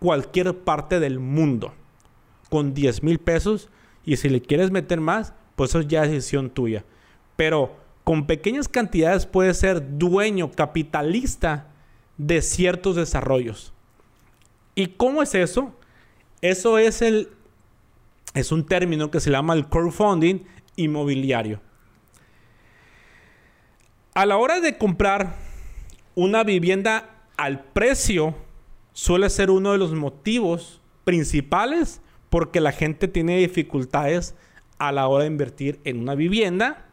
cualquier parte del mundo. Con 10 mil pesos. Y si le quieres meter más, pues eso ya es decisión tuya. Pero con pequeñas cantidades puedes ser dueño, capitalista de ciertos desarrollos. ¿Y cómo es eso? Eso es el es un término que se llama el crowdfunding inmobiliario. A la hora de comprar una vivienda al precio suele ser uno de los motivos principales porque la gente tiene dificultades a la hora de invertir en una vivienda,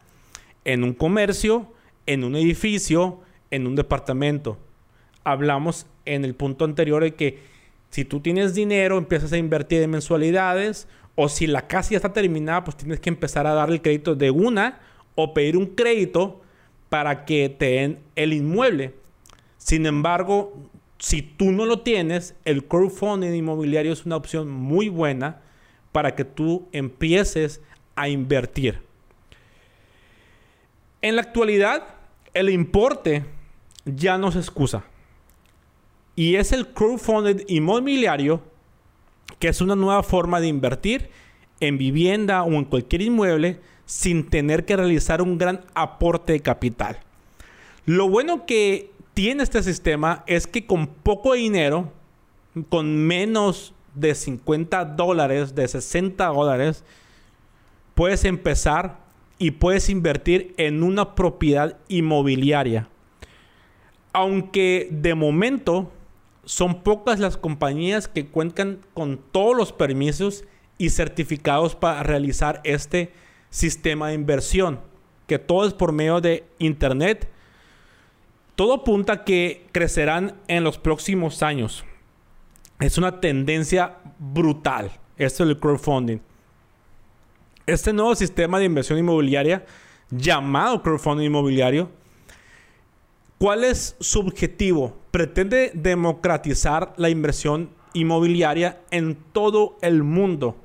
en un comercio, en un edificio, en un departamento. Hablamos en el punto anterior de que si tú tienes dinero, empiezas a invertir en mensualidades. O si la casa ya está terminada, pues tienes que empezar a darle el crédito de una o pedir un crédito para que te den el inmueble. Sin embargo, si tú no lo tienes, el crowdfunding inmobiliario es una opción muy buena para que tú empieces a invertir. En la actualidad, el importe ya no se excusa Y es el crowdfunding inmobiliario, que es una nueva forma de invertir en vivienda o en cualquier inmueble sin tener que realizar un gran aporte de capital. Lo bueno que tiene este sistema es que con poco dinero, con menos de 50 dólares, de 60 dólares, puedes empezar y puedes invertir en una propiedad inmobiliaria. Aunque de momento son pocas las compañías que cuentan con todos los permisos y certificados para realizar este sistema de inversión, que todo es por medio de Internet. Todo apunta a que crecerán en los próximos años. Es una tendencia brutal, esto del crowdfunding. Este nuevo sistema de inversión inmobiliaria, llamado crowdfunding inmobiliario, ¿cuál es su objetivo? Pretende democratizar la inversión inmobiliaria en todo el mundo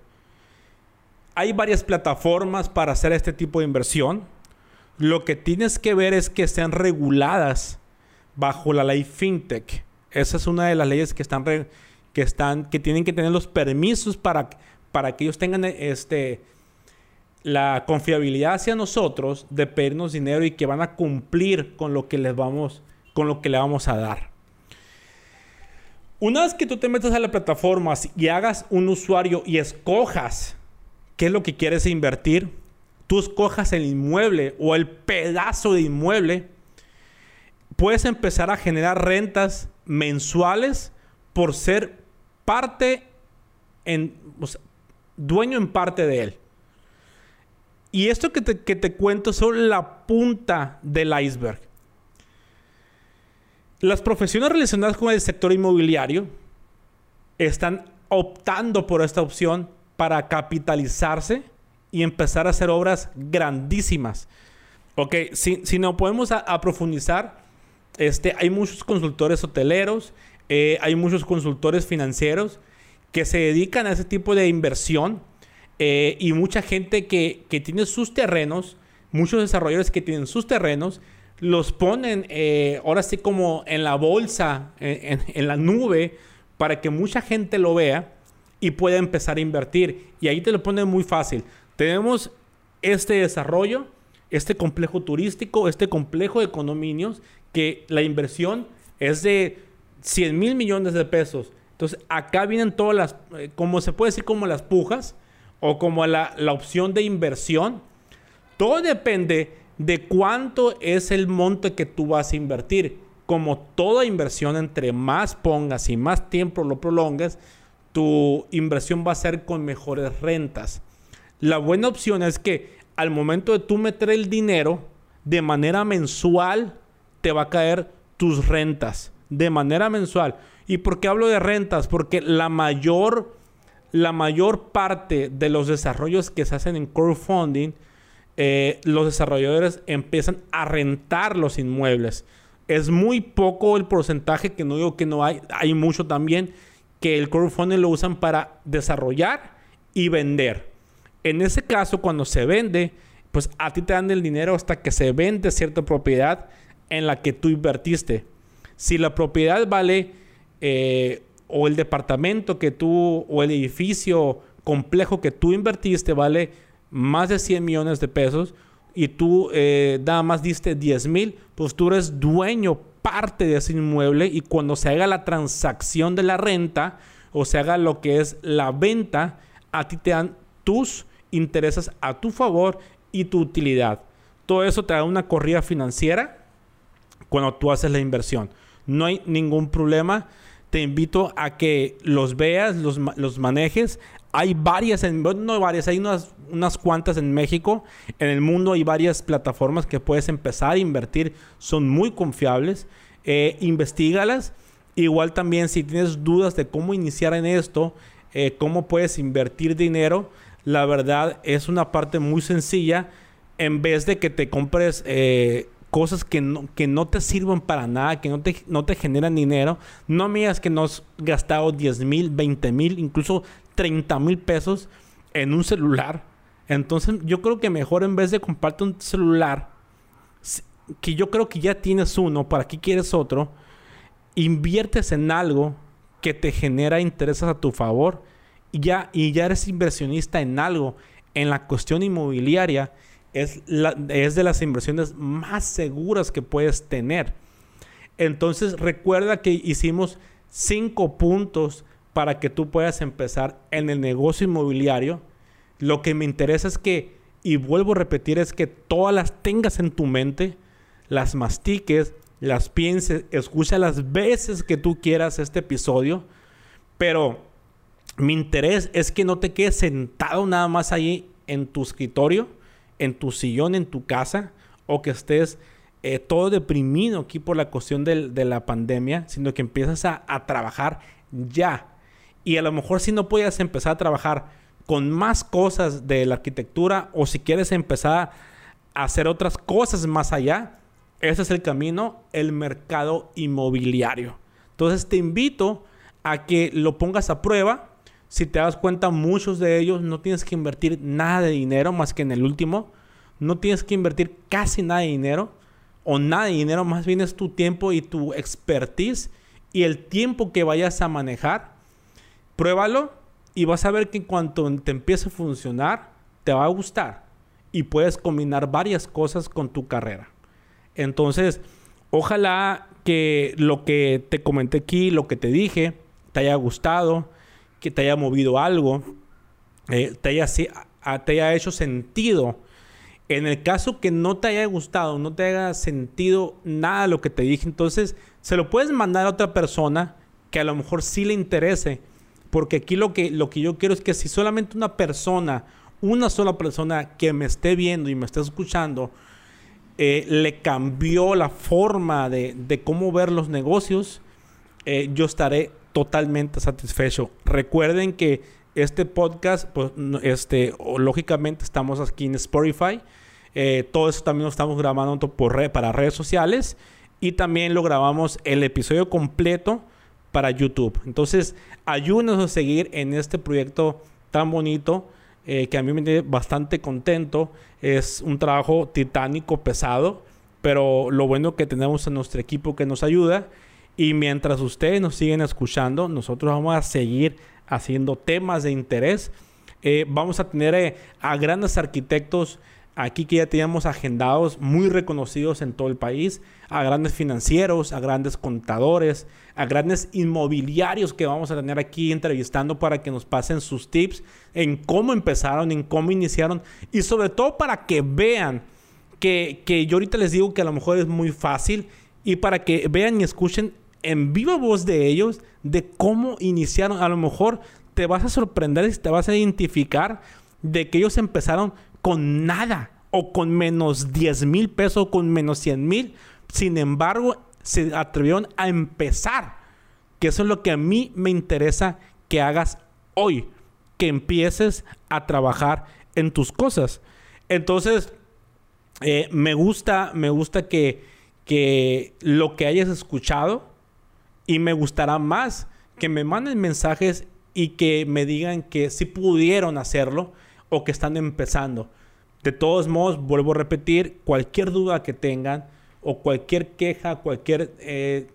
hay varias plataformas para hacer este tipo de inversión. Lo que tienes que ver es que sean reguladas bajo la ley FinTech. Esa es una de las leyes que están, que están que tienen que tener los permisos para, para que ellos tengan este la confiabilidad hacia nosotros de pedirnos dinero y que van a cumplir con lo que les vamos con lo que le vamos a dar. Una vez que tú te metas a la plataforma y hagas un usuario y escojas qué es lo que quieres invertir, tú escojas el inmueble o el pedazo de inmueble, puedes empezar a generar rentas mensuales por ser parte en, dueño en parte de él. Y esto que te, que te cuento es solo la punta del iceberg. Las profesiones relacionadas con el sector inmobiliario están optando por esta opción para capitalizarse y empezar a hacer obras grandísimas. Ok, si, si no podemos a, profundizar, este, hay muchos consultores hoteleros, eh, hay muchos consultores financieros que se dedican a ese tipo de inversión eh, y mucha gente que, que, tiene sus terrenos, muchos desarrolladores que tienen sus terrenos, los ponen eh, ahora sí como en la bolsa, en, en la nube, para que mucha gente lo vea y puede empezar a invertir. Y ahí te lo pone muy fácil. Tenemos este desarrollo, este complejo turístico, este complejo de condominios, que la inversión es de 100 mil millones de pesos. Entonces, acá vienen todas las, eh, como se puede decir, como las pujas o como la, la opción de inversión. Todo depende de cuánto es el monto que tú vas a invertir. Como toda inversión, entre más pongas y más tiempo lo prolongas, tu inversión va a ser con mejores rentas. La buena opción es que al momento de tú meter el dinero, de manera mensual, te va a caer tus rentas. De manera mensual. ¿Y por qué hablo de rentas? Porque la mayor, la mayor parte de los desarrollos que se hacen en crowdfunding, eh, los desarrolladores empiezan a rentar los inmuebles. Es muy poco el porcentaje, que no digo que no hay, hay mucho también, que el crowdfunding lo usan para desarrollar y vender. En ese caso, cuando se vende, pues a ti te dan el dinero hasta que se vende cierta propiedad en la que tú invertiste. Si la propiedad vale eh, o el departamento que tú o el edificio complejo que tú invertiste vale más de 100 millones de pesos y tú eh, nada más diste 10 mil, pues tú eres dueño parte de ese inmueble y cuando se haga la transacción de la renta o se haga lo que es la venta, a ti te dan tus intereses a tu favor y tu utilidad. Todo eso te da una corrida financiera cuando tú haces la inversión. No hay ningún problema. Te invito a que los veas, los, los manejes. Hay varias, en, no varias, hay unas, unas cuantas en México. En el mundo hay varias plataformas que puedes empezar a invertir. Son muy confiables. Eh, investigalas. Igual también si tienes dudas de cómo iniciar en esto, eh, cómo puedes invertir dinero, la verdad es una parte muy sencilla. En vez de que te compres eh, cosas que no, que no te sirvan para nada, que no te, no te generan dinero, no me digas que no has gastado 10 mil, 20 mil, incluso 30 mil pesos en un celular. Entonces yo creo que mejor en vez de comprarte un celular, que yo creo que ya tienes uno, ¿para qué quieres otro? inviertes en algo que te genera intereses a tu favor y ya, y ya eres inversionista en algo, en la cuestión inmobiliaria, es, es de las inversiones más seguras que puedes tener. Entonces recuerda que hicimos cinco puntos para que tú puedas empezar en el negocio inmobiliario. Lo que me interesa es que, y vuelvo a repetir, es que todas las tengas en tu mente, las mastiques, las pienses, escucha las veces que tú quieras este episodio, pero mi interés es que no te quedes sentado nada más ahí en tu escritorio, en tu sillón, en tu casa, o que estés eh, todo deprimido aquí por la cuestión de la pandemia, sino que empiezas a, a, trabajar ya. Y a lo mejor si no puedes empezar a trabajar con más cosas de la arquitectura o si quieres empezar a hacer otras cosas más allá, ese es el camino, el mercado inmobiliario. Entonces te invito a que lo pongas a prueba. Si te das cuenta, muchos de ellos no tienes que invertir nada de dinero más que en el último. No tienes que invertir casi nada de dinero o nada de dinero, más bien es tu tiempo y tu expertise y el tiempo que vayas a manejar. Pruébalo y vas a ver que en cuanto te empiece a funcionar, te va a gustar y puedes combinar varias cosas con tu carrera. Entonces, ojalá que lo que te comenté aquí, lo que te dije, te haya gustado, que te haya movido algo, eh, te, haya, te haya hecho sentido. En el caso que no te haya gustado, no te haya sentido nada lo que te dije, entonces se lo puedes mandar a otra persona que a lo mejor sí le interese. Porque aquí lo que, lo que yo quiero es que si solamente una persona, una sola persona que me esté viendo y me esté escuchando, eh, le cambió la forma de, cómo ver los negocios, eh, yo estaré totalmente satisfecho. Recuerden que este podcast, pues, este, lógicamente estamos aquí en Spotify. Eh, todo eso también lo estamos grabando por para redes sociales y también lo grabamos el episodio completo para YouTube. Entonces, ayúdenos a seguir en este proyecto tan bonito eh, que a mí me tiene bastante contento. Es un trabajo titánico, pesado, pero lo bueno que tenemos a nuestro equipo que nos ayuda. Y mientras ustedes nos siguen escuchando, nosotros vamos a seguir haciendo temas de interés. Eh, vamos a tener eh, a grandes arquitectos aquí que ya teníamos agendados muy reconocidos en todo el país, a grandes financieros, a grandes contadores, a grandes inmobiliarios que vamos a tener aquí entrevistando para que nos pasen sus tips en cómo empezaron, en cómo iniciaron y sobre todo para que vean que, que yo ahorita les digo que a lo mejor es muy fácil y para que vean y escuchen en viva voz de ellos de cómo iniciaron. A lo mejor te vas a sorprender y te vas a identificar de que ellos empezaron con nada o con menos 10 mil pesos o con menos 100 mil. Sin embargo, se atrevieron a empezar. Que eso es lo que a mí me interesa que hagas hoy. Que empieces a trabajar en tus cosas. Entonces, eh, me gusta, me gusta que, que lo que hayas escuchado y me gustará más que me manden mensajes y que me digan que si pudieron hacerlo o que están empezando. De todos modos, vuelvo a repetir, cualquier duda que tengan o cualquier queja, cualquier eh,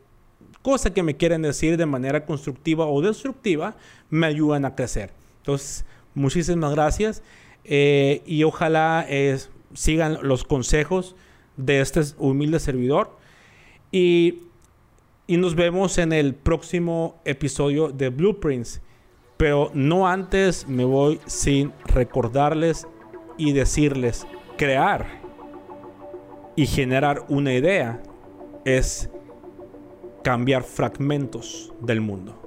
cosa que me quieran decir de manera constructiva o destructiva, me ayudan a crecer. Entonces, muchísimas gracias eh, y ojalá eh, sigan los consejos de este humilde servidor. Y, y nos vemos en el próximo episodio de Blueprints. Pero no antes me voy sin recordarles y decirles, crear y generar una idea es cambiar fragmentos del mundo.